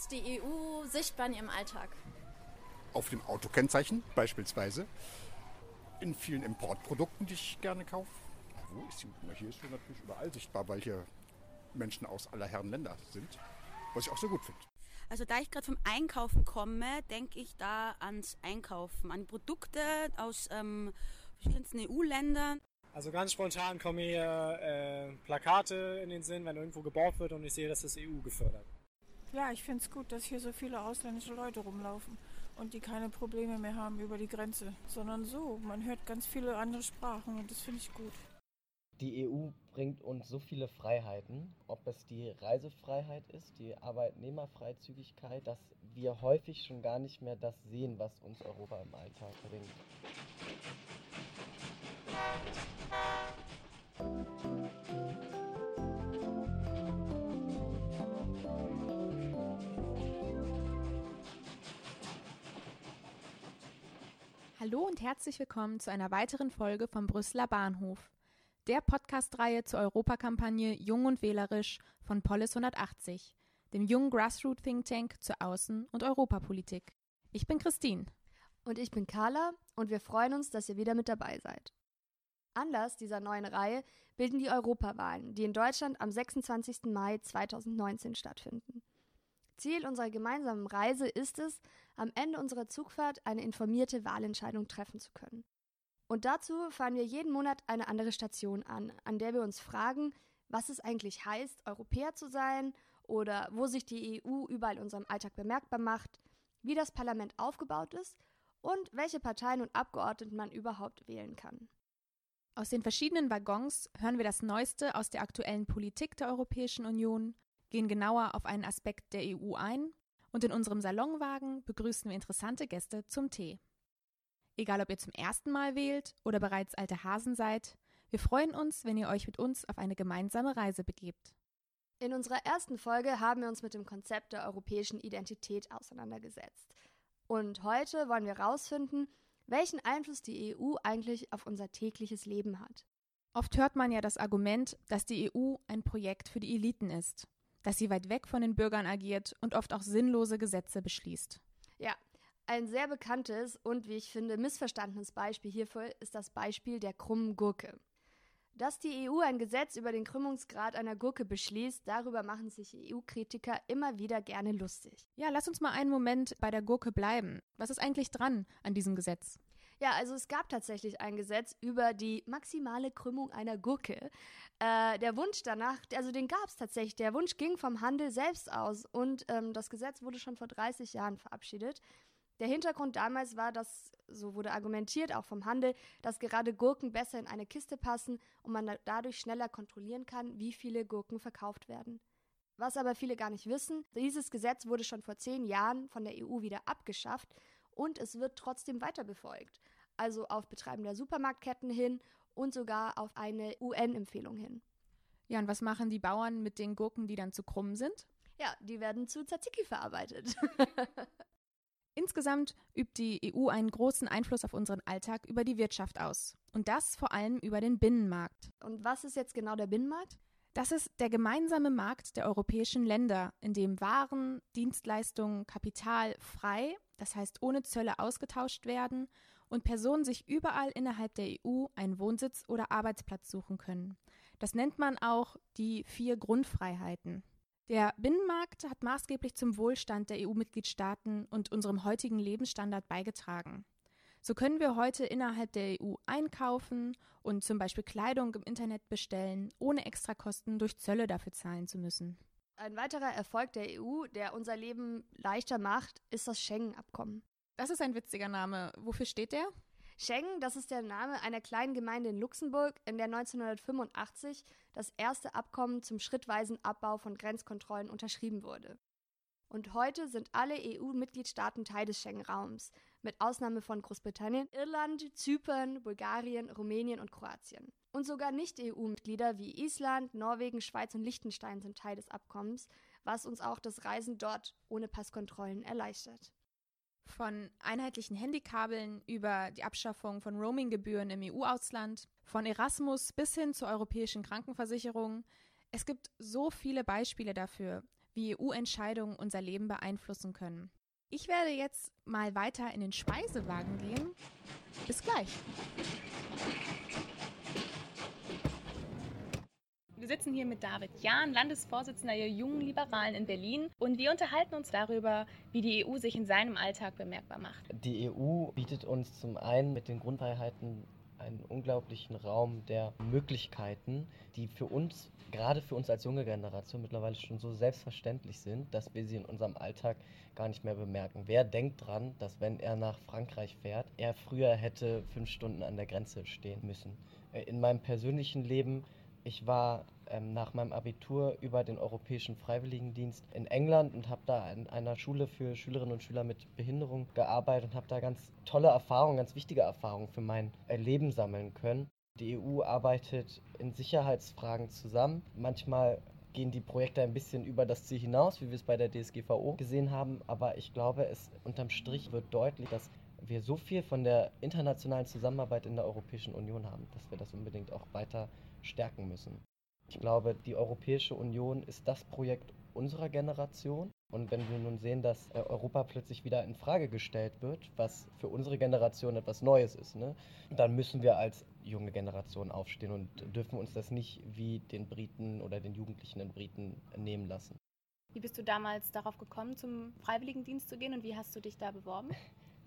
ist die EU sichtbar in Ihrem Alltag? Auf dem Autokennzeichen beispielsweise. In vielen Importprodukten, die ich gerne kaufe. Wo ist sie? Hier ist sie natürlich überall sichtbar, weil hier Menschen aus aller Herren Länder sind. Was ich auch sehr gut finde. Also da ich gerade vom Einkaufen komme, denke ich da ans Einkaufen, an Produkte aus ähm, verschiedensten EU-Ländern. Also ganz spontan kommen hier äh, Plakate in den Sinn, wenn irgendwo gebaut wird und ich sehe, dass das EU gefördert. Ja, ich finde es gut, dass hier so viele ausländische Leute rumlaufen und die keine Probleme mehr haben über die Grenze, sondern so. Man hört ganz viele andere Sprachen und das finde ich gut. Die EU bringt uns so viele Freiheiten, ob es die Reisefreiheit ist, die Arbeitnehmerfreizügigkeit, dass wir häufig schon gar nicht mehr das sehen, was uns Europa im Alltag bringt. Hallo und herzlich willkommen zu einer weiteren Folge vom Brüsseler Bahnhof der Podcast-Reihe zur Europakampagne Jung und Wählerisch von Polis 180, dem jungen Grassroot Think Tank zur Außen- und Europapolitik. Ich bin Christine. Und ich bin Carla und wir freuen uns, dass ihr wieder mit dabei seid. Anlass dieser neuen Reihe bilden die Europawahlen, die in Deutschland am 26. Mai 2019 stattfinden. Ziel unserer gemeinsamen Reise ist es, am Ende unserer Zugfahrt eine informierte Wahlentscheidung treffen zu können. Und dazu fahren wir jeden Monat eine andere Station an, an der wir uns fragen, was es eigentlich heißt, Europäer zu sein oder wo sich die EU überall in unserem Alltag bemerkbar macht, wie das Parlament aufgebaut ist und welche Parteien und Abgeordneten man überhaupt wählen kann. Aus den verschiedenen Waggons hören wir das Neueste aus der aktuellen Politik der Europäischen Union, gehen genauer auf einen Aspekt der EU ein und in unserem Salonwagen begrüßen wir interessante Gäste zum Tee. Egal, ob ihr zum ersten Mal wählt oder bereits alte Hasen seid, wir freuen uns, wenn ihr euch mit uns auf eine gemeinsame Reise begebt. In unserer ersten Folge haben wir uns mit dem Konzept der europäischen Identität auseinandergesetzt. Und heute wollen wir herausfinden, welchen Einfluss die EU eigentlich auf unser tägliches Leben hat. Oft hört man ja das Argument, dass die EU ein Projekt für die Eliten ist, dass sie weit weg von den Bürgern agiert und oft auch sinnlose Gesetze beschließt. Ja, ein sehr bekanntes und, wie ich finde, missverstandenes Beispiel hierfür ist das Beispiel der krummen Gurke. Dass die EU ein Gesetz über den Krümmungsgrad einer Gurke beschließt, darüber machen sich EU-Kritiker immer wieder gerne lustig. Ja, lass uns mal einen Moment bei der Gurke bleiben. Was ist eigentlich dran an diesem Gesetz? Ja, also es gab tatsächlich ein Gesetz über die maximale Krümmung einer Gurke. Äh, der Wunsch danach, also den gab es tatsächlich. Der Wunsch ging vom Handel selbst aus und ähm, das Gesetz wurde schon vor 30 Jahren verabschiedet. Der Hintergrund damals war, dass, so wurde argumentiert, auch vom Handel, dass gerade Gurken besser in eine Kiste passen und man dadurch schneller kontrollieren kann, wie viele Gurken verkauft werden. Was aber viele gar nicht wissen, dieses Gesetz wurde schon vor zehn Jahren von der EU wieder abgeschafft und es wird trotzdem weiter befolgt. Also auf Betreiben der Supermarktketten hin und sogar auf eine UN-Empfehlung hin. Ja, und was machen die Bauern mit den Gurken, die dann zu krumm sind? Ja, die werden zu Tzatziki verarbeitet. Insgesamt übt die EU einen großen Einfluss auf unseren Alltag über die Wirtschaft aus. Und das vor allem über den Binnenmarkt. Und was ist jetzt genau der Binnenmarkt? Das ist der gemeinsame Markt der europäischen Länder, in dem Waren, Dienstleistungen, Kapital frei, das heißt ohne Zölle ausgetauscht werden und Personen sich überall innerhalb der EU einen Wohnsitz oder Arbeitsplatz suchen können. Das nennt man auch die vier Grundfreiheiten. Der Binnenmarkt hat maßgeblich zum Wohlstand der EU-Mitgliedstaaten und unserem heutigen Lebensstandard beigetragen. So können wir heute innerhalb der EU einkaufen und zum Beispiel Kleidung im Internet bestellen, ohne Extrakosten durch Zölle dafür zahlen zu müssen. Ein weiterer Erfolg der EU, der unser Leben leichter macht, ist das Schengen-Abkommen. Das ist ein witziger Name. Wofür steht der? Schengen, das ist der Name einer kleinen Gemeinde in Luxemburg, in der 1985 das erste Abkommen zum schrittweisen Abbau von Grenzkontrollen unterschrieben wurde. Und heute sind alle EU-Mitgliedstaaten Teil des Schengen-Raums, mit Ausnahme von Großbritannien, Irland, Zypern, Bulgarien, Rumänien und Kroatien. Und sogar Nicht-EU-Mitglieder wie Island, Norwegen, Schweiz und Liechtenstein sind Teil des Abkommens, was uns auch das Reisen dort ohne Passkontrollen erleichtert. Von einheitlichen Handykabeln über die Abschaffung von Roaminggebühren im EU-Ausland, von Erasmus bis hin zur europäischen Krankenversicherung. Es gibt so viele Beispiele dafür, wie EU-Entscheidungen unser Leben beeinflussen können. Ich werde jetzt mal weiter in den Speisewagen gehen. Bis gleich. Wir sitzen hier mit David Jahn, Landesvorsitzender der Jungen Liberalen in Berlin und wir unterhalten uns darüber, wie die EU sich in seinem Alltag bemerkbar macht. Die EU bietet uns zum einen mit den Grundfreiheiten einen unglaublichen Raum der Möglichkeiten, die für uns, gerade für uns als junge Generation, mittlerweile schon so selbstverständlich sind, dass wir sie in unserem Alltag gar nicht mehr bemerken. Wer denkt dran, dass wenn er nach Frankreich fährt, er früher hätte fünf Stunden an der Grenze stehen müssen? Äh, in meinem persönlichen Leben ich war ähm, nach meinem Abitur über den Europäischen Freiwilligendienst in England und habe da an einer Schule für Schülerinnen und Schüler mit Behinderung gearbeitet und habe da ganz tolle Erfahrungen, ganz wichtige Erfahrungen für mein Leben sammeln können. Die EU arbeitet in Sicherheitsfragen zusammen. Manchmal gehen die Projekte ein bisschen über das Ziel hinaus, wie wir es bei der DSGVO gesehen haben. Aber ich glaube, es unterm Strich wird deutlich, dass wir so viel von der internationalen Zusammenarbeit in der Europäischen Union haben, dass wir das unbedingt auch weiter stärken müssen. Ich glaube, die Europäische Union ist das Projekt unserer Generation. Und wenn wir nun sehen, dass äh, Europa plötzlich wieder in Frage gestellt wird, was für unsere Generation etwas Neues ist, ne, dann müssen wir als junge Generation aufstehen und dürfen uns das nicht wie den Briten oder den Jugendlichen in Briten nehmen lassen. Wie bist du damals darauf gekommen, zum Freiwilligendienst zu gehen und wie hast du dich da beworben?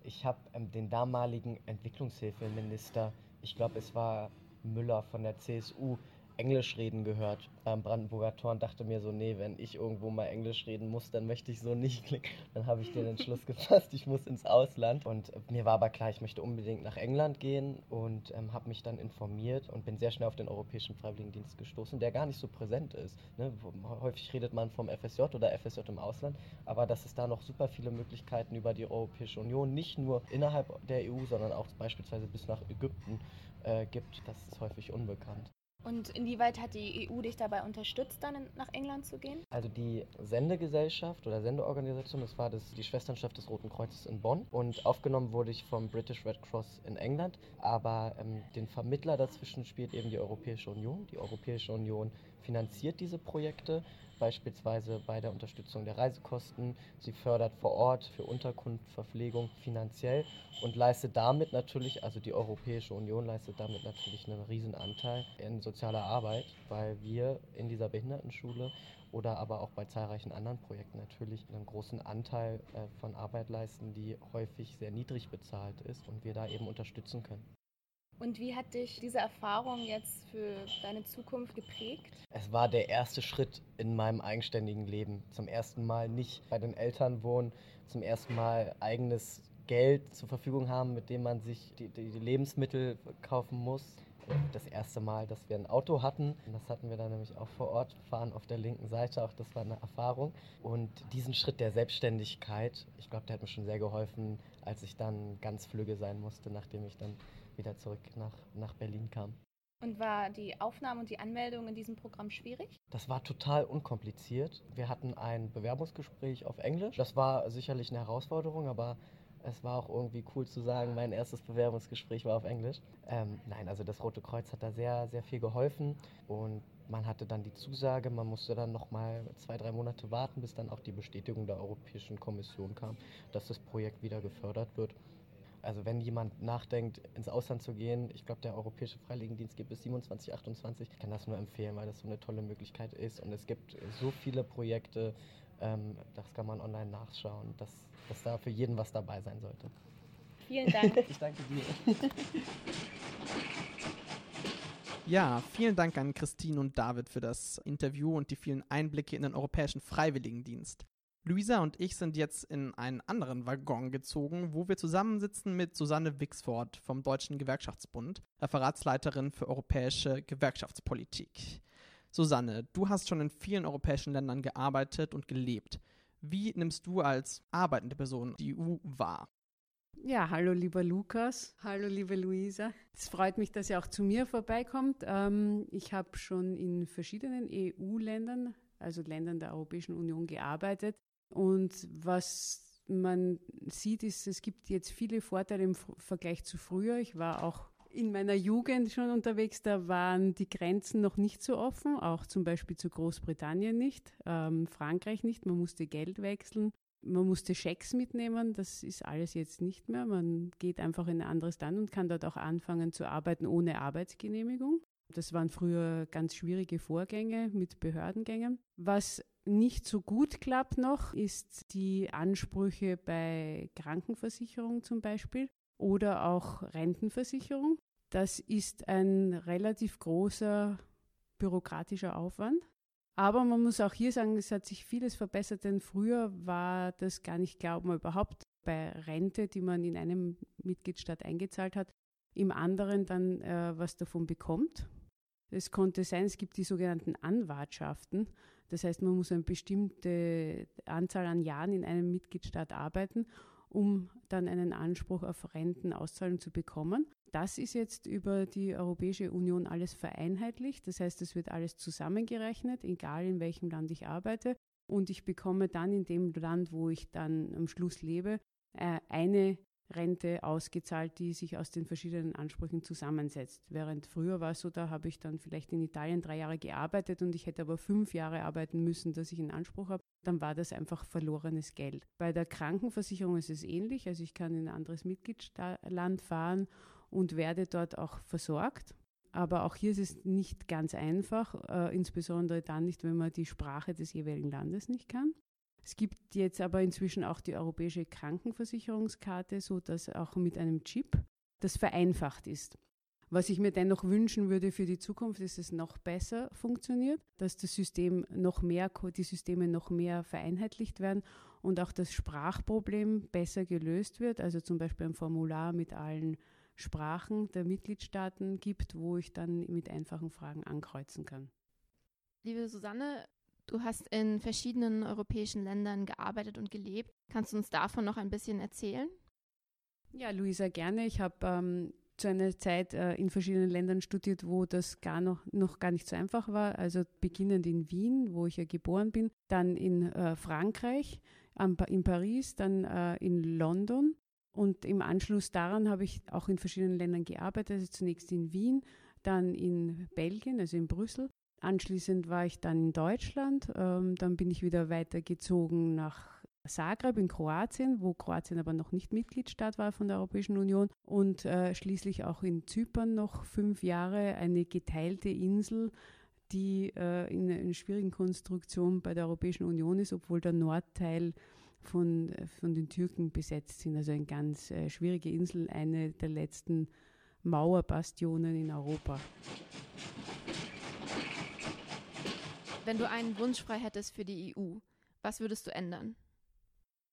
Ich habe ähm, den damaligen Entwicklungshilfeminister, ich glaube, es war Müller von der CSU Englisch reden gehört beim Brandenburger Tor und dachte mir so, nee, wenn ich irgendwo mal Englisch reden muss, dann möchte ich so nicht klicken. Dann habe ich den Entschluss gefasst, ich muss ins Ausland. Und mir war aber klar, ich möchte unbedingt nach England gehen und ähm, habe mich dann informiert und bin sehr schnell auf den Europäischen Freiwilligendienst gestoßen, der gar nicht so präsent ist. Ne? Häufig redet man vom FSJ oder FSJ im Ausland, aber dass es da noch super viele Möglichkeiten über die Europäische Union, nicht nur innerhalb der EU, sondern auch beispielsweise bis nach Ägypten äh, gibt, das ist häufig unbekannt. Und inwieweit hat die EU dich dabei unterstützt, dann nach England zu gehen? Also die Sendegesellschaft oder Sendeorganisation, das war das, die Schwesternschaft des Roten Kreuzes in Bonn. Und aufgenommen wurde ich vom British Red Cross in England. Aber ähm, den Vermittler dazwischen spielt eben die Europäische Union. Die Europäische Union finanziert diese Projekte beispielsweise bei der Unterstützung der Reisekosten. Sie fördert vor Ort für Unterkunft, Verpflegung finanziell und leistet damit natürlich, also die Europäische Union leistet damit natürlich einen Riesenanteil in sozialer Arbeit, weil wir in dieser Behindertenschule oder aber auch bei zahlreichen anderen Projekten natürlich einen großen Anteil äh, von Arbeit leisten, die häufig sehr niedrig bezahlt ist und wir da eben unterstützen können. Und wie hat dich diese Erfahrung jetzt für deine Zukunft geprägt? Es war der erste Schritt in meinem eigenständigen Leben. Zum ersten Mal nicht bei den Eltern wohnen, zum ersten Mal eigenes Geld zur Verfügung haben, mit dem man sich die, die Lebensmittel kaufen muss. Das erste Mal, dass wir ein Auto hatten, das hatten wir dann nämlich auch vor Ort, fahren auf der linken Seite, auch das war eine Erfahrung. Und diesen Schritt der Selbstständigkeit, ich glaube, der hat mir schon sehr geholfen, als ich dann ganz flügge sein musste, nachdem ich dann wieder zurück nach, nach Berlin kam. Und war die Aufnahme und die Anmeldung in diesem Programm schwierig? Das war total unkompliziert. Wir hatten ein Bewerbungsgespräch auf Englisch. Das war sicherlich eine Herausforderung, aber es war auch irgendwie cool zu sagen, mein erstes Bewerbungsgespräch war auf Englisch. Ähm, nein, also das Rote Kreuz hat da sehr, sehr viel geholfen und man hatte dann die Zusage, man musste dann nochmal zwei, drei Monate warten, bis dann auch die Bestätigung der Europäischen Kommission kam, dass das Projekt wieder gefördert wird. Also wenn jemand nachdenkt, ins Ausland zu gehen, ich glaube, der Europäische Freiwilligendienst gibt bis 27, 28. Ich kann das nur empfehlen, weil das so eine tolle Möglichkeit ist. Und es gibt so viele Projekte, ähm, das kann man online nachschauen, dass, dass da für jeden was dabei sein sollte. Vielen Dank. ich danke dir. Ja, vielen Dank an Christine und David für das Interview und die vielen Einblicke in den Europäischen Freiwilligendienst. Luisa und ich sind jetzt in einen anderen Waggon gezogen, wo wir zusammensitzen mit Susanne Wixford vom Deutschen Gewerkschaftsbund, Referatsleiterin für europäische Gewerkschaftspolitik. Susanne, du hast schon in vielen europäischen Ländern gearbeitet und gelebt. Wie nimmst du als arbeitende Person die EU wahr? Ja, hallo lieber Lukas, hallo liebe Luisa. Es freut mich, dass ihr auch zu mir vorbeikommt. Ähm, ich habe schon in verschiedenen EU-Ländern, also Ländern der Europäischen Union, gearbeitet und was man sieht, ist, es gibt jetzt viele Vorteile im Vergleich zu früher. Ich war auch in meiner Jugend schon unterwegs, da waren die Grenzen noch nicht so offen, auch zum Beispiel zu Großbritannien nicht, ähm, Frankreich nicht. Man musste Geld wechseln, man musste Schecks mitnehmen. Das ist alles jetzt nicht mehr. Man geht einfach in ein anderes Land und kann dort auch anfangen zu arbeiten ohne Arbeitsgenehmigung. Das waren früher ganz schwierige Vorgänge mit Behördengängen. Was nicht so gut klappt noch, ist die Ansprüche bei Krankenversicherung zum Beispiel oder auch Rentenversicherung. Das ist ein relativ großer bürokratischer Aufwand. Aber man muss auch hier sagen, es hat sich vieles verbessert, denn früher war das gar nicht glauben überhaupt bei Rente, die man in einem Mitgliedstaat eingezahlt hat, im anderen dann äh, was davon bekommt. Es konnte sein, es gibt die sogenannten Anwartschaften. Das heißt, man muss eine bestimmte Anzahl an Jahren in einem Mitgliedstaat arbeiten, um dann einen Anspruch auf Rentenauszahlung zu bekommen. Das ist jetzt über die Europäische Union alles vereinheitlicht. Das heißt, es wird alles zusammengerechnet, egal in welchem Land ich arbeite. Und ich bekomme dann in dem Land, wo ich dann am Schluss lebe, äh, eine Rente ausgezahlt, die sich aus den verschiedenen Ansprüchen zusammensetzt. Während früher war es so, da habe ich dann vielleicht in Italien drei Jahre gearbeitet und ich hätte aber fünf Jahre arbeiten müssen, dass ich einen Anspruch habe. Dann war das einfach verlorenes Geld. Bei der Krankenversicherung ist es ähnlich. Also ich kann in ein anderes Mitgliedsland fahren und werde dort auch versorgt. Aber auch hier ist es nicht ganz einfach, äh, insbesondere dann nicht, wenn man die Sprache des jeweiligen Landes nicht kann. Es gibt jetzt aber inzwischen auch die europäische Krankenversicherungskarte, so dass auch mit einem Chip das vereinfacht ist. Was ich mir dennoch wünschen würde für die Zukunft, ist, dass es noch besser funktioniert, dass das System noch mehr, die Systeme noch mehr vereinheitlicht werden und auch das Sprachproblem besser gelöst wird. Also zum Beispiel ein Formular mit allen Sprachen der Mitgliedstaaten gibt, wo ich dann mit einfachen Fragen ankreuzen kann. Liebe Susanne, Du hast in verschiedenen europäischen Ländern gearbeitet und gelebt. Kannst du uns davon noch ein bisschen erzählen? Ja, Luisa, gerne. Ich habe ähm, zu einer Zeit äh, in verschiedenen Ländern studiert, wo das gar noch, noch gar nicht so einfach war. Also beginnend in Wien, wo ich ja geboren bin, dann in äh, Frankreich, am, in Paris, dann äh, in London. Und im Anschluss daran habe ich auch in verschiedenen Ländern gearbeitet. Also zunächst in Wien, dann in Belgien, also in Brüssel Anschließend war ich dann in Deutschland. Ähm, dann bin ich wieder weitergezogen nach Zagreb in Kroatien, wo Kroatien aber noch nicht Mitgliedstaat war von der Europäischen Union. Und äh, schließlich auch in Zypern noch fünf Jahre, eine geteilte Insel, die äh, in einer schwierigen Konstruktion bei der Europäischen Union ist, obwohl der Nordteil von, von den Türken besetzt sind. Also eine ganz äh, schwierige Insel, eine der letzten Mauerbastionen in Europa. Wenn du einen Wunsch frei hättest für die EU, was würdest du ändern?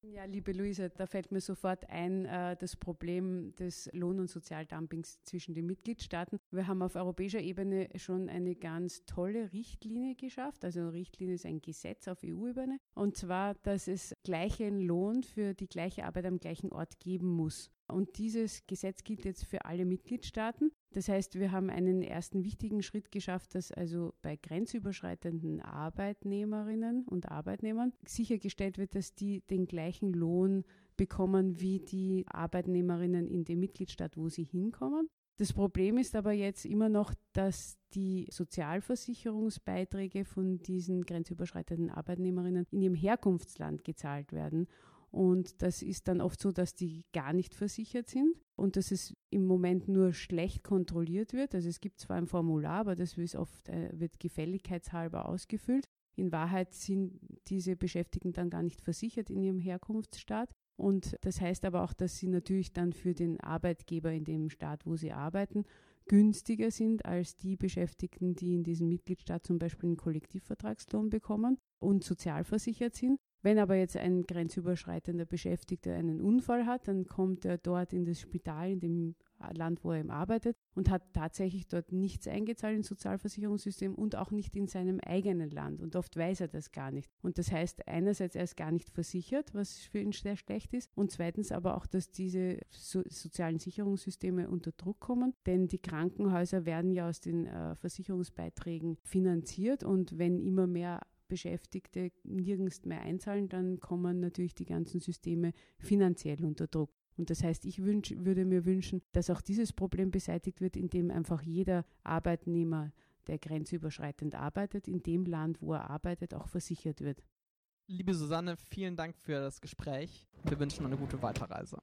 Ja, liebe Luise, da fällt mir sofort ein äh, das Problem des Lohn- und Sozialdumpings zwischen den Mitgliedstaaten. Wir haben auf europäischer Ebene schon eine ganz tolle Richtlinie geschafft. Also eine Richtlinie ist ein Gesetz auf EU-Ebene. Und zwar, dass es gleichen Lohn für die gleiche Arbeit am gleichen Ort geben muss. Und dieses Gesetz gilt jetzt für alle Mitgliedstaaten. Das heißt, wir haben einen ersten wichtigen Schritt geschafft, dass also bei grenzüberschreitenden Arbeitnehmerinnen und Arbeitnehmern sichergestellt wird, dass die den gleichen Lohn bekommen wie die Arbeitnehmerinnen in dem Mitgliedstaat, wo sie hinkommen. Das Problem ist aber jetzt immer noch, dass die Sozialversicherungsbeiträge von diesen grenzüberschreitenden Arbeitnehmerinnen in ihrem Herkunftsland gezahlt werden und das ist dann oft so, dass die gar nicht versichert sind und dass es im Moment nur schlecht kontrolliert wird. Also es gibt zwar ein Formular, aber das wird oft äh, wird gefälligkeitshalber ausgefüllt. In Wahrheit sind diese Beschäftigten dann gar nicht versichert in ihrem Herkunftsstaat. Und das heißt aber auch, dass sie natürlich dann für den Arbeitgeber in dem Staat, wo sie arbeiten, günstiger sind als die Beschäftigten, die in diesem Mitgliedstaat zum Beispiel einen Kollektivvertragslohn bekommen und sozialversichert sind. Wenn aber jetzt ein grenzüberschreitender Beschäftigter einen Unfall hat, dann kommt er dort in das Spital, in dem Land, wo er eben arbeitet und hat tatsächlich dort nichts eingezahlt ins Sozialversicherungssystem und auch nicht in seinem eigenen Land. Und oft weiß er das gar nicht. Und das heißt einerseits, er ist gar nicht versichert, was für ihn sehr schlecht ist. Und zweitens aber auch, dass diese so sozialen Sicherungssysteme unter Druck kommen. Denn die Krankenhäuser werden ja aus den äh, Versicherungsbeiträgen finanziert. Und wenn immer mehr Beschäftigte nirgends mehr einzahlen, dann kommen natürlich die ganzen Systeme finanziell unter Druck. Und das heißt, ich wünsch, würde mir wünschen, dass auch dieses Problem beseitigt wird, indem einfach jeder Arbeitnehmer, der grenzüberschreitend arbeitet, in dem Land, wo er arbeitet, auch versichert wird. Liebe Susanne, vielen Dank für das Gespräch. Wir wünschen eine gute Weiterreise.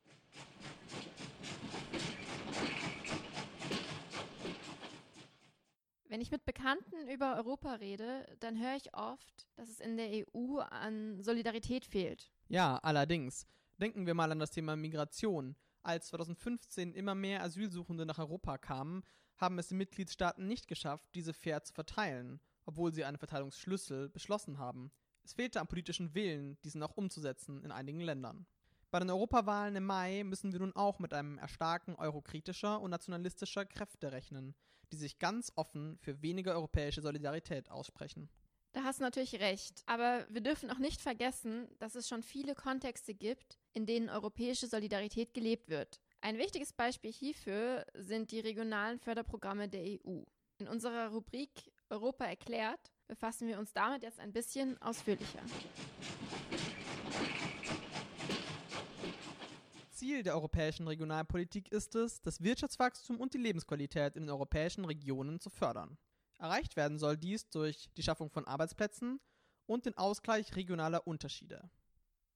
Wenn ich mit Bekannten über Europa rede, dann höre ich oft, dass es in der EU an Solidarität fehlt. Ja, allerdings. Denken wir mal an das Thema Migration. Als 2015 immer mehr Asylsuchende nach Europa kamen, haben es die Mitgliedstaaten nicht geschafft, diese fair zu verteilen, obwohl sie einen Verteilungsschlüssel beschlossen haben. Es fehlte am politischen Willen, diesen auch umzusetzen in einigen Ländern. Bei den Europawahlen im Mai müssen wir nun auch mit einem Erstarken eurokritischer und nationalistischer Kräfte rechnen, die sich ganz offen für weniger europäische Solidarität aussprechen. Da hast du natürlich recht, aber wir dürfen auch nicht vergessen, dass es schon viele Kontexte gibt, in denen europäische Solidarität gelebt wird. Ein wichtiges Beispiel hierfür sind die regionalen Förderprogramme der EU. In unserer Rubrik Europa erklärt befassen wir uns damit jetzt ein bisschen ausführlicher. Ziel der europäischen Regionalpolitik ist es, das Wirtschaftswachstum und die Lebensqualität in den europäischen Regionen zu fördern. Erreicht werden soll dies durch die Schaffung von Arbeitsplätzen und den Ausgleich regionaler Unterschiede.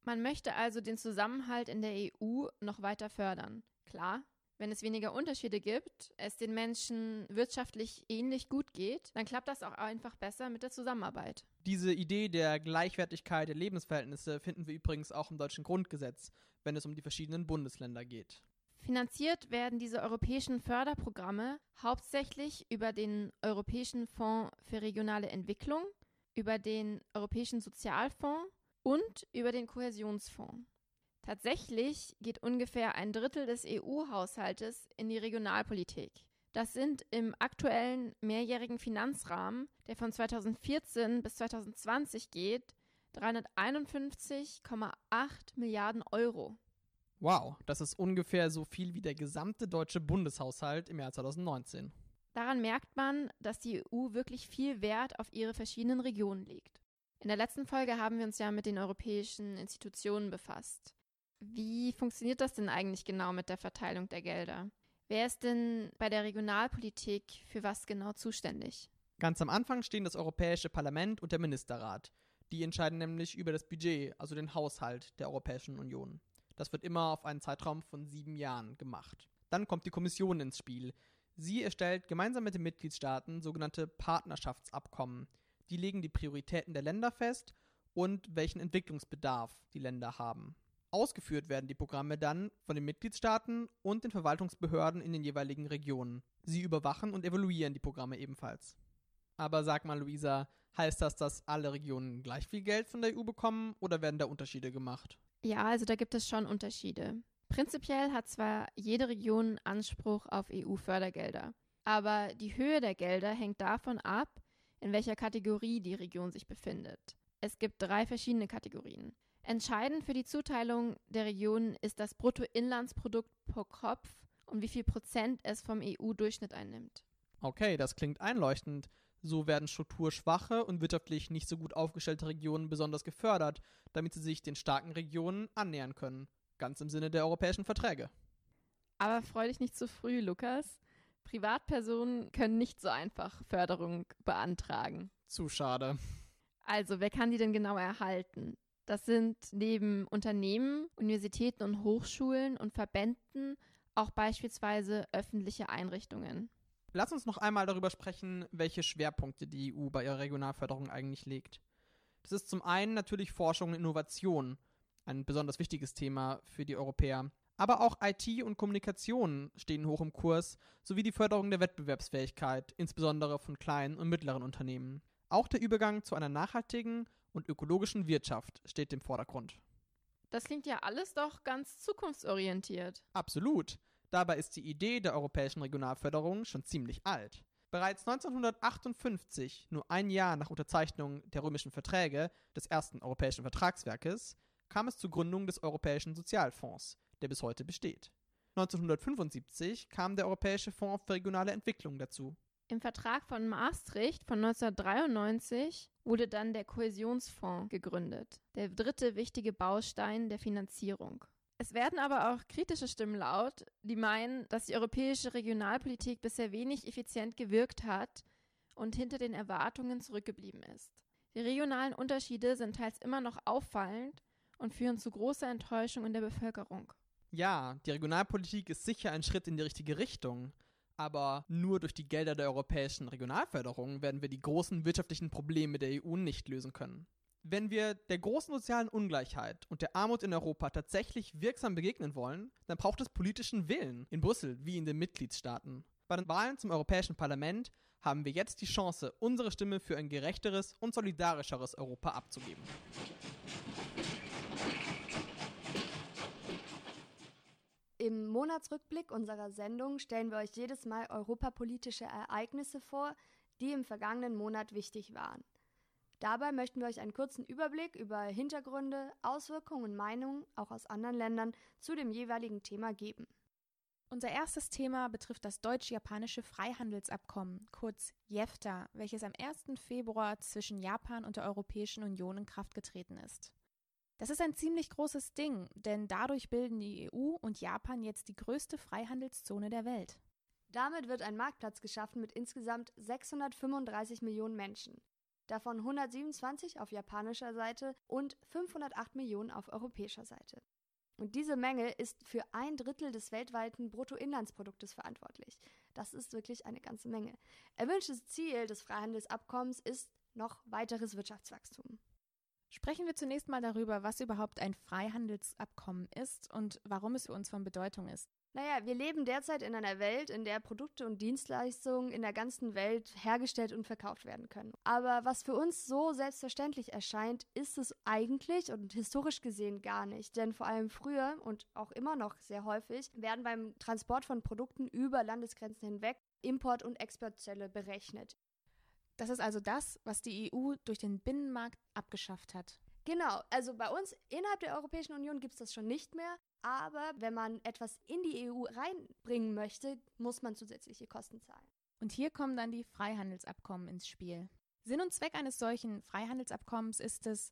Man möchte also den Zusammenhalt in der EU noch weiter fördern. Klar, wenn es weniger Unterschiede gibt, es den Menschen wirtschaftlich ähnlich gut geht, dann klappt das auch einfach besser mit der Zusammenarbeit. Diese Idee der Gleichwertigkeit der Lebensverhältnisse finden wir übrigens auch im deutschen Grundgesetz, wenn es um die verschiedenen Bundesländer geht. Finanziert werden diese europäischen Förderprogramme hauptsächlich über den Europäischen Fonds für regionale Entwicklung, über den Europäischen Sozialfonds und über den Kohäsionsfonds. Tatsächlich geht ungefähr ein Drittel des EU-Haushaltes in die Regionalpolitik. Das sind im aktuellen mehrjährigen Finanzrahmen, der von 2014 bis 2020 geht, 351,8 Milliarden Euro. Wow, das ist ungefähr so viel wie der gesamte deutsche Bundeshaushalt im Jahr 2019. Daran merkt man, dass die EU wirklich viel Wert auf ihre verschiedenen Regionen legt. In der letzten Folge haben wir uns ja mit den europäischen Institutionen befasst. Wie funktioniert das denn eigentlich genau mit der Verteilung der Gelder? Wer ist denn bei der Regionalpolitik für was genau zuständig? Ganz am Anfang stehen das Europäische Parlament und der Ministerrat. Die entscheiden nämlich über das Budget, also den Haushalt der Europäischen Union. Das wird immer auf einen Zeitraum von sieben Jahren gemacht. Dann kommt die Kommission ins Spiel. Sie erstellt gemeinsam mit den Mitgliedstaaten sogenannte Partnerschaftsabkommen. Die legen die Prioritäten der Länder fest und welchen Entwicklungsbedarf die Länder haben. Ausgeführt werden die Programme dann von den Mitgliedstaaten und den Verwaltungsbehörden in den jeweiligen Regionen. Sie überwachen und evaluieren die Programme ebenfalls. Aber sag mal, Luisa, heißt das, dass alle Regionen gleich viel Geld von der EU bekommen oder werden da Unterschiede gemacht? Ja, also da gibt es schon Unterschiede. Prinzipiell hat zwar jede Region Anspruch auf EU-Fördergelder, aber die Höhe der Gelder hängt davon ab, in welcher Kategorie die Region sich befindet. Es gibt drei verschiedene Kategorien. Entscheidend für die Zuteilung der Regionen ist das Bruttoinlandsprodukt pro Kopf und wie viel Prozent es vom EU-Durchschnitt einnimmt. Okay, das klingt einleuchtend. So werden strukturschwache und wirtschaftlich nicht so gut aufgestellte Regionen besonders gefördert, damit sie sich den starken Regionen annähern können. Ganz im Sinne der europäischen Verträge. Aber freu dich nicht zu früh, Lukas. Privatpersonen können nicht so einfach Förderung beantragen. Zu schade. Also, wer kann die denn genau erhalten? Das sind neben Unternehmen, Universitäten und Hochschulen und Verbänden auch beispielsweise öffentliche Einrichtungen. Lass uns noch einmal darüber sprechen, welche Schwerpunkte die EU bei ihrer Regionalförderung eigentlich legt. Das ist zum einen natürlich Forschung und Innovation, ein besonders wichtiges Thema für die Europäer. Aber auch IT und Kommunikation stehen hoch im Kurs, sowie die Förderung der Wettbewerbsfähigkeit, insbesondere von kleinen und mittleren Unternehmen. Auch der Übergang zu einer nachhaltigen und ökologischen Wirtschaft steht im Vordergrund. Das klingt ja alles doch ganz zukunftsorientiert. Absolut. Dabei ist die Idee der europäischen Regionalförderung schon ziemlich alt. Bereits 1958, nur ein Jahr nach Unterzeichnung der römischen Verträge des ersten europäischen Vertragswerkes, kam es zur Gründung des Europäischen Sozialfonds, der bis heute besteht. 1975 kam der Europäische Fonds für regionale Entwicklung dazu. Im Vertrag von Maastricht von 1993 wurde dann der Kohäsionsfonds gegründet, der dritte wichtige Baustein der Finanzierung. Es werden aber auch kritische Stimmen laut, die meinen, dass die europäische Regionalpolitik bisher wenig effizient gewirkt hat und hinter den Erwartungen zurückgeblieben ist. Die regionalen Unterschiede sind teils immer noch auffallend und führen zu großer Enttäuschung in der Bevölkerung. Ja, die Regionalpolitik ist sicher ein Schritt in die richtige Richtung. Aber nur durch die Gelder der europäischen Regionalförderung werden wir die großen wirtschaftlichen Probleme der EU nicht lösen können. Wenn wir der großen sozialen Ungleichheit und der Armut in Europa tatsächlich wirksam begegnen wollen, dann braucht es politischen Willen in Brüssel wie in den Mitgliedstaaten. Bei den Wahlen zum Europäischen Parlament haben wir jetzt die Chance, unsere Stimme für ein gerechteres und solidarischeres Europa abzugeben. Im Monatsrückblick unserer Sendung stellen wir euch jedes Mal europapolitische Ereignisse vor, die im vergangenen Monat wichtig waren. Dabei möchten wir euch einen kurzen Überblick über Hintergründe, Auswirkungen und Meinungen auch aus anderen Ländern zu dem jeweiligen Thema geben. Unser erstes Thema betrifft das deutsch-japanische Freihandelsabkommen, kurz JEFTA, welches am 1. Februar zwischen Japan und der Europäischen Union in Kraft getreten ist. Das ist ein ziemlich großes Ding, denn dadurch bilden die EU und Japan jetzt die größte Freihandelszone der Welt. Damit wird ein Marktplatz geschaffen mit insgesamt 635 Millionen Menschen, davon 127 auf japanischer Seite und 508 Millionen auf europäischer Seite. Und diese Menge ist für ein Drittel des weltweiten Bruttoinlandsproduktes verantwortlich. Das ist wirklich eine ganze Menge. Erwünschtes Ziel des Freihandelsabkommens ist noch weiteres Wirtschaftswachstum. Sprechen wir zunächst mal darüber, was überhaupt ein Freihandelsabkommen ist und warum es für uns von Bedeutung ist. Naja, wir leben derzeit in einer Welt, in der Produkte und Dienstleistungen in der ganzen Welt hergestellt und verkauft werden können. Aber was für uns so selbstverständlich erscheint, ist es eigentlich und historisch gesehen gar nicht. Denn vor allem früher und auch immer noch sehr häufig werden beim Transport von Produkten über Landesgrenzen hinweg Import- und Exportzölle berechnet. Das ist also das, was die EU durch den Binnenmarkt abgeschafft hat. Genau, also bei uns innerhalb der Europäischen Union gibt es das schon nicht mehr. Aber wenn man etwas in die EU reinbringen möchte, muss man zusätzliche Kosten zahlen. Und hier kommen dann die Freihandelsabkommen ins Spiel. Sinn und Zweck eines solchen Freihandelsabkommens ist es,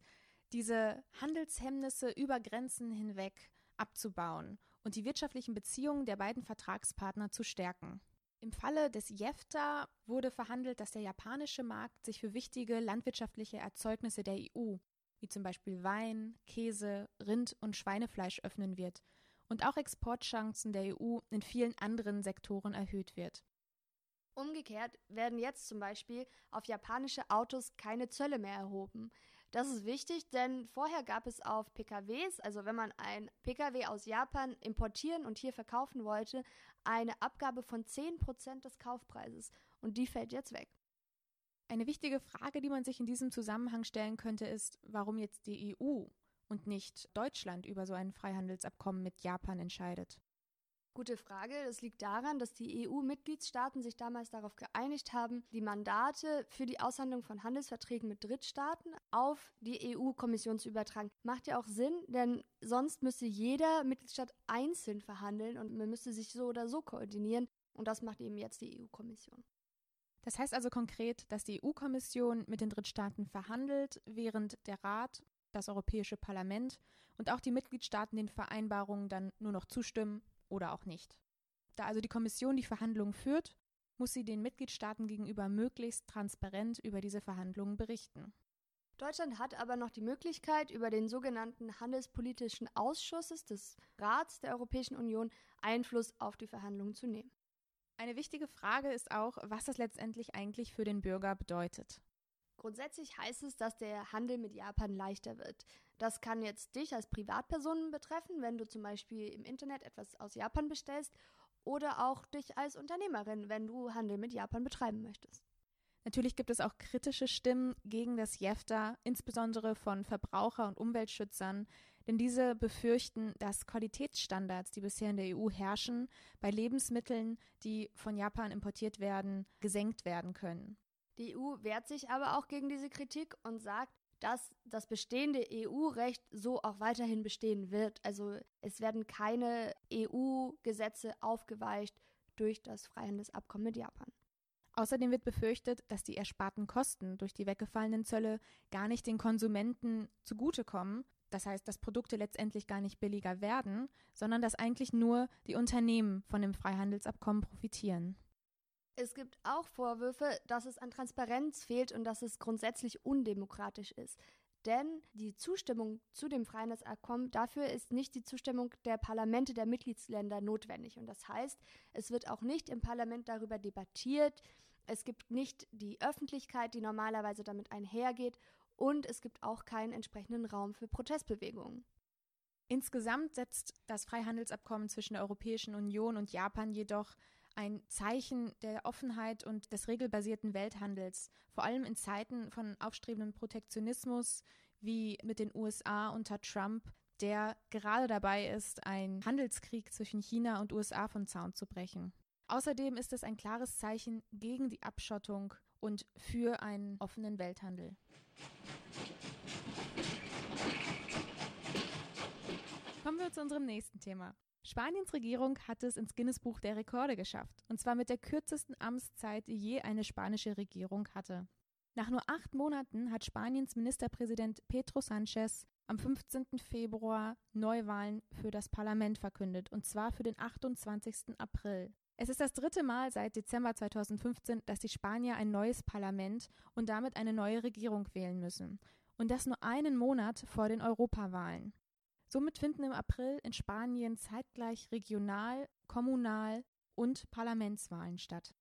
diese Handelshemmnisse über Grenzen hinweg abzubauen und die wirtschaftlichen Beziehungen der beiden Vertragspartner zu stärken. Im Falle des JEFTA wurde verhandelt, dass der japanische Markt sich für wichtige landwirtschaftliche Erzeugnisse der EU wie zum Beispiel Wein, Käse, Rind und Schweinefleisch öffnen wird und auch Exportchancen der EU in vielen anderen Sektoren erhöht wird. Umgekehrt werden jetzt zum Beispiel auf japanische Autos keine Zölle mehr erhoben. Das ist wichtig, denn vorher gab es auf PKWs, also wenn man ein PKW aus Japan importieren und hier verkaufen wollte, eine Abgabe von 10% des Kaufpreises und die fällt jetzt weg. Eine wichtige Frage, die man sich in diesem Zusammenhang stellen könnte, ist, warum jetzt die EU und nicht Deutschland über so ein Freihandelsabkommen mit Japan entscheidet. Gute Frage. Das liegt daran, dass die EU-Mitgliedstaaten sich damals darauf geeinigt haben, die Mandate für die Aushandlung von Handelsverträgen mit Drittstaaten auf die EU-Kommission zu übertragen. Macht ja auch Sinn, denn sonst müsste jeder Mitgliedstaat einzeln verhandeln und man müsste sich so oder so koordinieren. Und das macht eben jetzt die EU-Kommission. Das heißt also konkret, dass die EU-Kommission mit den Drittstaaten verhandelt, während der Rat, das Europäische Parlament und auch die Mitgliedstaaten den Vereinbarungen dann nur noch zustimmen oder auch nicht. Da also die Kommission die Verhandlungen führt, muss sie den Mitgliedstaaten gegenüber möglichst transparent über diese Verhandlungen berichten. Deutschland hat aber noch die Möglichkeit, über den sogenannten Handelspolitischen Ausschusses des Rats der Europäischen Union Einfluss auf die Verhandlungen zu nehmen. Eine wichtige Frage ist auch, was das letztendlich eigentlich für den Bürger bedeutet. Grundsätzlich heißt es, dass der Handel mit Japan leichter wird. Das kann jetzt dich als Privatperson betreffen, wenn du zum Beispiel im Internet etwas aus Japan bestellst, oder auch dich als Unternehmerin, wenn du Handel mit Japan betreiben möchtest. Natürlich gibt es auch kritische Stimmen gegen das JEFTA, insbesondere von Verbraucher- und Umweltschützern, denn diese befürchten, dass Qualitätsstandards, die bisher in der EU herrschen, bei Lebensmitteln, die von Japan importiert werden, gesenkt werden können. Die EU wehrt sich aber auch gegen diese Kritik und sagt, dass das bestehende EU-Recht so auch weiterhin bestehen wird. Also es werden keine EU-Gesetze aufgeweicht durch das Freihandelsabkommen mit Japan. Außerdem wird befürchtet, dass die ersparten Kosten durch die weggefallenen Zölle gar nicht den Konsumenten zugutekommen, Das heißt, dass Produkte letztendlich gar nicht billiger werden, sondern dass eigentlich nur die Unternehmen von dem Freihandelsabkommen profitieren. Es gibt auch Vorwürfe, dass es an Transparenz fehlt und dass es grundsätzlich undemokratisch ist. Denn die Zustimmung zu dem Freihandelsabkommen, dafür ist nicht die Zustimmung der Parlamente der Mitgliedsländer notwendig. Und das heißt, es wird auch nicht im Parlament darüber debattiert, es gibt nicht die Öffentlichkeit, die normalerweise damit einhergeht, und es gibt auch keinen entsprechenden Raum für Protestbewegungen. Insgesamt setzt das Freihandelsabkommen zwischen der Europäischen Union und Japan jedoch ein Zeichen der Offenheit und des regelbasierten Welthandels, vor allem in Zeiten von aufstrebendem Protektionismus wie mit den USA unter Trump, der gerade dabei ist, einen Handelskrieg zwischen China und USA vom Zaun zu brechen. Außerdem ist es ein klares Zeichen gegen die Abschottung und für einen offenen Welthandel. Kommen wir zu unserem nächsten Thema. Spaniens Regierung hat es ins Guinness-Buch der Rekorde geschafft, und zwar mit der kürzesten Amtszeit, die je eine spanische Regierung hatte. Nach nur acht Monaten hat Spaniens Ministerpräsident Pedro Sanchez am 15. Februar Neuwahlen für das Parlament verkündet, und zwar für den 28. April. Es ist das dritte Mal seit Dezember 2015, dass die Spanier ein neues Parlament und damit eine neue Regierung wählen müssen. Und das nur einen Monat vor den Europawahlen. Somit finden im April in Spanien zeitgleich Regional-, Kommunal- und Parlamentswahlen statt.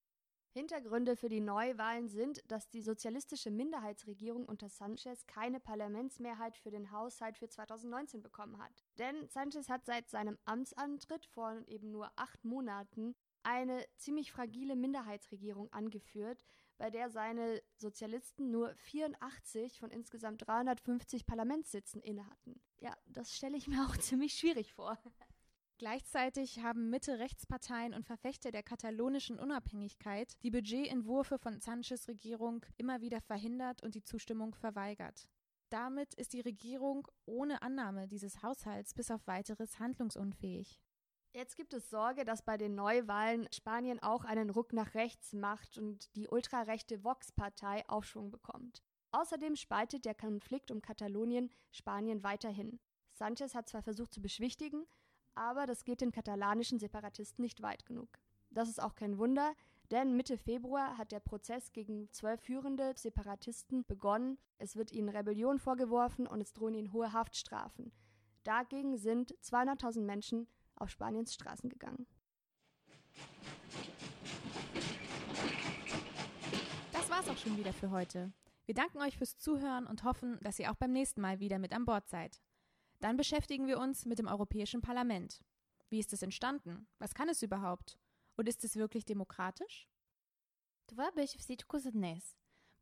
Hintergründe für die Neuwahlen sind, dass die sozialistische Minderheitsregierung unter Sanchez keine Parlamentsmehrheit für den Haushalt für 2019 bekommen hat. Denn Sanchez hat seit seinem Amtsantritt vor eben nur acht Monaten eine ziemlich fragile Minderheitsregierung angeführt, bei der seine Sozialisten nur 84 von insgesamt 350 Parlamentssitzen innehatten. Ja, das stelle ich mir auch ziemlich schwierig vor. Gleichzeitig haben Mitte-Rechtsparteien und Verfechter der katalonischen Unabhängigkeit die Budgetentwürfe von Sanchez Regierung immer wieder verhindert und die Zustimmung verweigert. Damit ist die Regierung ohne Annahme dieses Haushalts bis auf weiteres handlungsunfähig. Jetzt gibt es Sorge, dass bei den Neuwahlen Spanien auch einen Ruck nach rechts macht und die ultrarechte Vox-Partei Aufschwung bekommt. Außerdem spaltet der Konflikt um Katalonien Spanien weiterhin. Sanchez hat zwar versucht zu beschwichtigen, aber das geht den katalanischen Separatisten nicht weit genug. Das ist auch kein Wunder, denn Mitte Februar hat der Prozess gegen zwölf führende Separatisten begonnen. Es wird ihnen Rebellion vorgeworfen und es drohen ihnen hohe Haftstrafen. Dagegen sind 200.000 Menschen auf Spaniens Straßen gegangen. Das war's auch schon wieder für heute. Wir danken euch fürs Zuhören und hoffen, dass ihr auch beim nächsten Mal wieder mit an Bord seid. Dann beschäftigen wir uns mit dem Europäischen Parlament. Wie ist es entstanden? Was kann es überhaupt? Und ist es wirklich demokratisch? Това беше всичко за днес.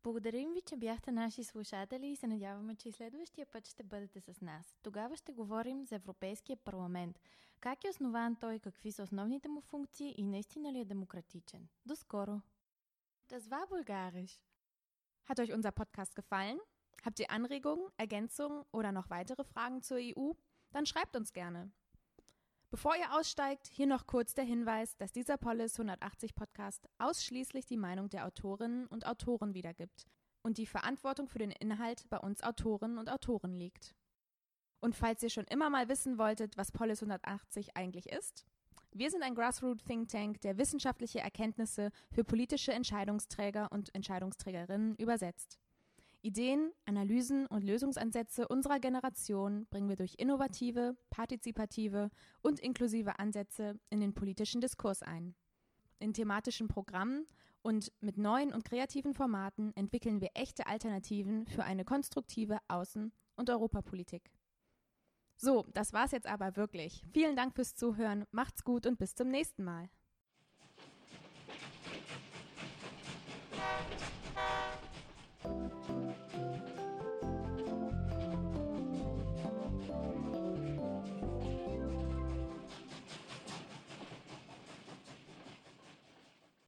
Благодарим ви, че бяхте наши слушатели и се надяваме, че и следващия път ще бъдете с нас. Тогава ще говорим за Европейския парламент. Как е основан той, какви са основните му функции и наистина ли е демократичен. До скоро! Das war Bulgarisch. Hat euch unser Podcast gefallen? Habt ihr Anregungen, Ergänzungen oder noch weitere Fragen zur EU? Dann schreibt uns gerne. Bevor ihr aussteigt, hier noch kurz der Hinweis, dass dieser Polis 180 Podcast ausschließlich die Meinung der Autorinnen und Autoren wiedergibt und die Verantwortung für den Inhalt bei uns Autorinnen und Autoren liegt. Und falls ihr schon immer mal wissen wolltet, was Polis 180 eigentlich ist, wir sind ein Grassroot Think Tank, der wissenschaftliche Erkenntnisse für politische Entscheidungsträger und Entscheidungsträgerinnen übersetzt. Ideen, Analysen und Lösungsansätze unserer Generation bringen wir durch innovative, partizipative und inklusive Ansätze in den politischen Diskurs ein. In thematischen Programmen und mit neuen und kreativen Formaten entwickeln wir echte Alternativen für eine konstruktive Außen- und Europapolitik. So, das war's jetzt aber wirklich. Vielen Dank fürs Zuhören, macht's gut und bis zum nächsten Mal.